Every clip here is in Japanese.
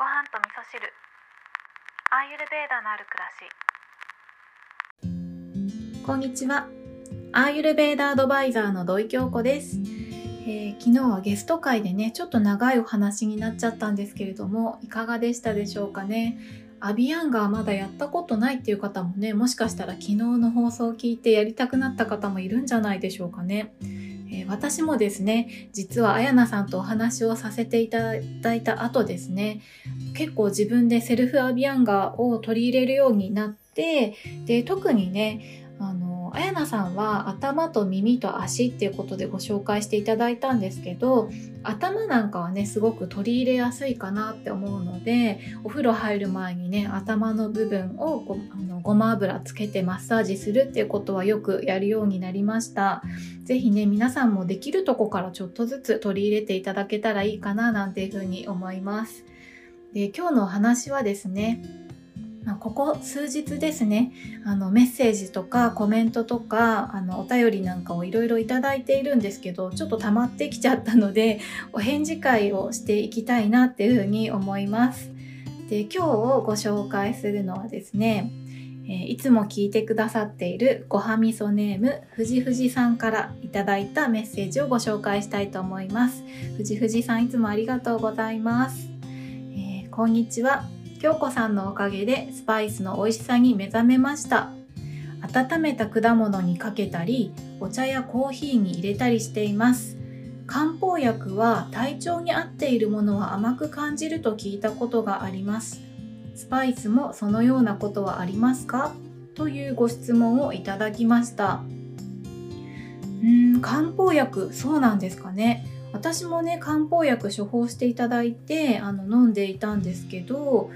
ご飯と味噌汁アーユルベーダのある暮らしこんにちは。アーユルベーダアドバイザーの土井京子です、えー昨日はゲスト会でね、ちょっと長いお話になっちゃったんですけれども、いかがでしたでしょうかね。アビアンガーまだやったことないっていう方もね、もしかしたら昨日の放送を聞いてやりたくなった方もいるんじゃないでしょうかね。私もですね、実はあやなさんとお話をさせていただいた後ですね、結構自分でセルフアビアンガを取り入れるようになって、で、特にね、の、あやなさんは頭と耳と足っていうことでご紹介していただいたんですけど、頭なんかはね、すごく取り入れやすいかなって思うので、お風呂入る前にね、頭の部分をごあのごま油つけてマッサージするっていうことはよくやるようになりました。ぜひね、皆さんもできるとこからちょっとずつ取り入れていただけたらいいかななんていうふうに思います。で、今日のお話はですね、まあここ数日ですね、あのメッセージとかコメントとかあのお便りなんかをいろいろいただいているんですけどちょっと溜まってきちゃったのでお返事会をしていきたいなっていうふうに思います。で今日ご紹介するのはですね、えーいつも聞いてくださっているごはみそネーム藤藤さんからいいたメッセージをご紹介したいと思います。藤藤さんいつもありがとうございます。えーこんにちは。京子さんのおかげでスパイスの美味しさに目覚めました。温めた果物にかけたりお茶やコーヒーに入れたりしています。漢方薬は体調に合っているものは甘く感じると聞いたことがあります。スパイスもそのようなことはありますか？というご質問をいただきました。うーん漢方薬そうなんですかね。私もね漢方薬処方していただいてあの飲んでいたんですけど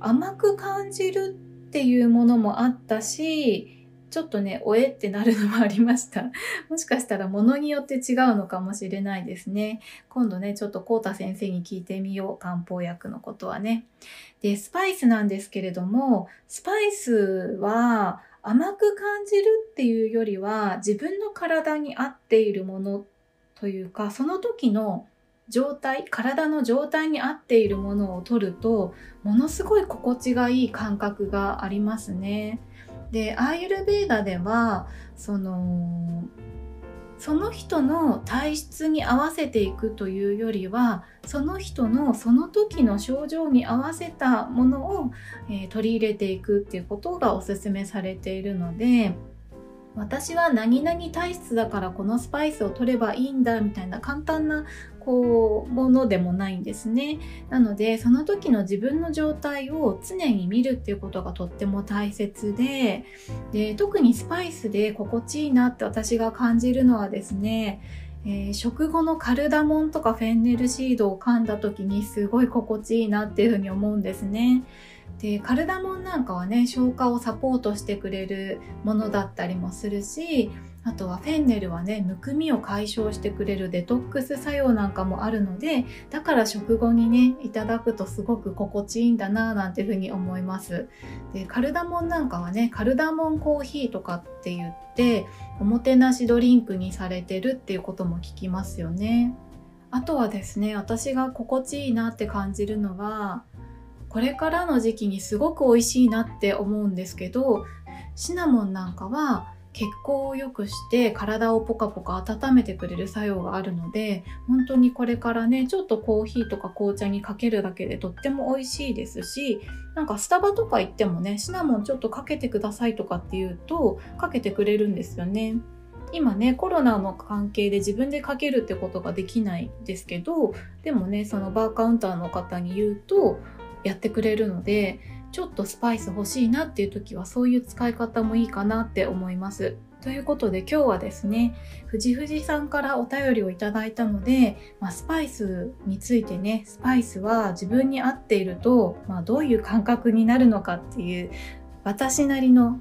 甘く感じるっていうものもあったしちょっとねおえってなるのもありました。もしかしたらものによって違うのかもしれないですね。今度ねちょっとこうた先生に聞いてみよう漢方薬のことはね。でスパイスなんですけれどもスパイスは甘く感じるっていうよりは自分の体に合っているものというかその時の状態体の状態に合っているものを取るとものすごい心地がいい感覚がありますね。でアーユルベーダではそのその人の体質に合わせていくというよりはその人のその時の症状に合わせたものを、えー取り入れていくっていうことがおすすめされているので私は何々体質だからこのスパイスを取ればいいんだみたいな簡単なこうものでもないんですね。なのでその時の自分の状態を常に見るっていうことがとっても大切でで特にスパイスで心地いいなって私が感じるのはですねえー食後のカルダモンとかフェンネルシードを噛んだ時にすごい心地いいなっていうふうに思うんですね。でカルダモンなんかはね消化をサポートしてくれるものだったりもするしあとはフェンネルはねむくみを解消してくれるデトックス作用なんかもあるのでだから食後にねいただくとすごく心地いいんだななんていうふうに思います。でカルダモンなんかはねカルダモンコーヒーとかって言っておもてなしドリンクにされてるっていうことも聞きますよね。あとはですね私が心地いいなって感じるのはこれからの時期にすごく美味しいなって思うんですけどシナモンなんかは血行を良くして体をポカポカ温めてくれる作用があるので本当にこれからねちょっとコーヒーとか紅茶にかけるだけでとっても美味しいですしなんかスタバとか行ってもねシナモンちょっとかけてくださいとかっていうとかけてくれるんですよね。今ねコロナの関係で自分でかけるってことができないですけどでもねそのバーカウンターの方に言うとやってくれるのでちょっとスパイス欲しいなっていう時はそういう使い方もいいかなって思います。ということで今日はですね藤藤さんからお便りをいただいたので、まあ、スパイスについてねスパイスは自分に合っていると、まあ、どういう感覚になるのかっていう私なりの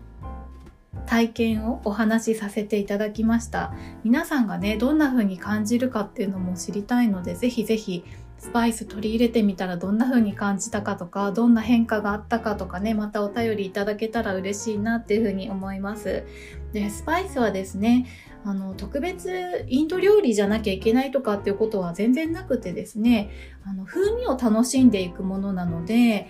体験をお話しさせていただきました皆さんがねどんな風に感じるかっていうのも知りたいのでぜひぜひスパイス取り入れてみたらどんな風に感じたかとかどんな変化があったかとかねまたお便りいただけたら嬉しいなっていう風に思います。でスパイスはですねあの特別インド料理じゃなきゃいけないとかっていうことは全然なくてですねあの風味を楽しんでいくものなので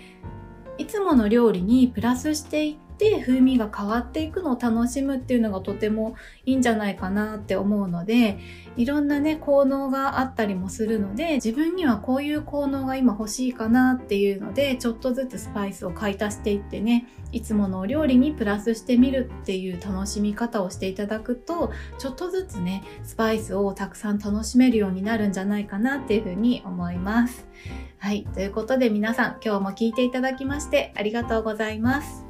いつもの料理にプラスしていって風味が変わっていくのを楽しむっていうのがとてもいいんじゃないかなって思うのでいろんなね効能があったりもするので自分にはこういう効能が今欲しいかなっていうのでちょっとずつスパイスを買い足していってねいつものお料理にプラスしてみるっていう楽しみ方をしていただくとちょっとずつねスパイスをたくさん楽しめるようになるんじゃないかなっていうふうに思います。はい。ということで皆さん今日も聞いていただきましてありがとうございます。